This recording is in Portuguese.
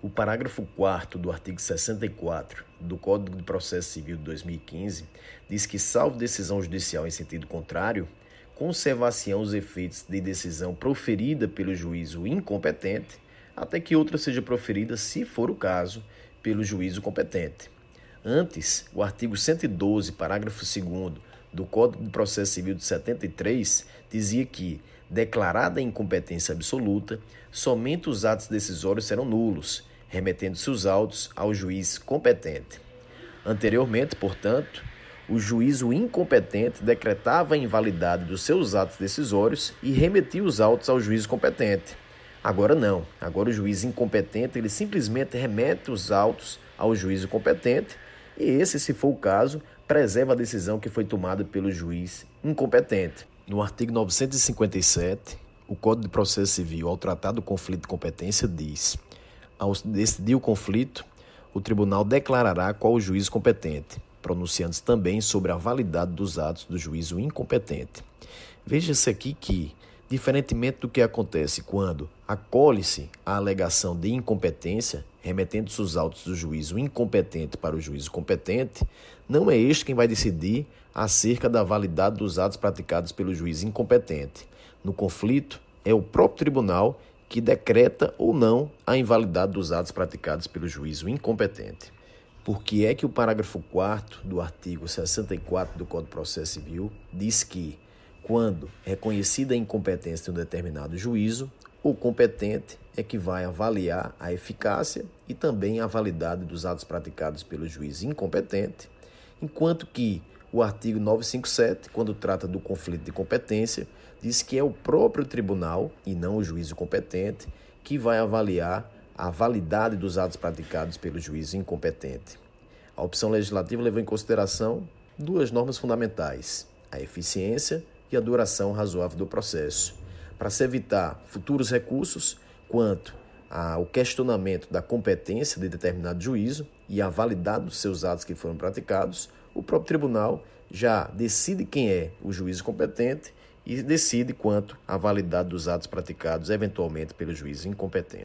O parágrafo 4 do artigo 64 do Código de Processo Civil de 2015 diz que, salvo decisão judicial em sentido contrário, conservar-se-ão os efeitos de decisão proferida pelo juízo incompetente, até que outra seja proferida, se for o caso, pelo juízo competente. Antes, o artigo 112, parágrafo 2 do Código de Processo Civil de 73 dizia que, declarada incompetência absoluta, somente os atos decisórios serão nulos, remetendo-se os autos ao juiz competente. Anteriormente, portanto, o juízo incompetente decretava a invalidade dos seus atos decisórios e remetia os autos ao juiz competente. Agora não. Agora o juiz incompetente ele simplesmente remete os autos ao juízo competente e esse, se for o caso, preserva a decisão que foi tomada pelo juiz incompetente. No artigo 957, o Código de Processo Civil, ao tratar do conflito de competência, diz: ao decidir o conflito, o tribunal declarará qual o juiz competente, pronunciando-se também sobre a validade dos atos do juízo incompetente. Veja-se aqui que, diferentemente do que acontece quando acolhe-se a alegação de incompetência, remetendo-se os autos do juízo incompetente para o juízo competente, não é este quem vai decidir acerca da validade dos atos praticados pelo juiz incompetente. No conflito, é o próprio tribunal que decreta ou não a invalidade dos atos praticados pelo juízo incompetente. Por que é que o parágrafo 4 do artigo 64 do Código de Processo Civil diz que, quando reconhecida a incompetência de um determinado juízo, o competente é que vai avaliar a eficácia e também a validade dos atos praticados pelo juiz incompetente, enquanto que o artigo 957, quando trata do conflito de competência, diz que é o próprio tribunal, e não o juízo competente, que vai avaliar a validade dos atos praticados pelo juiz incompetente. A opção legislativa levou em consideração duas normas fundamentais: a eficiência e a duração razoável do processo, para se evitar futuros recursos quanto ao questionamento da competência de determinado juízo e a validade dos seus atos que foram praticados, o próprio tribunal já decide quem é o juiz competente e decide quanto à validade dos atos praticados eventualmente pelo juiz incompetente.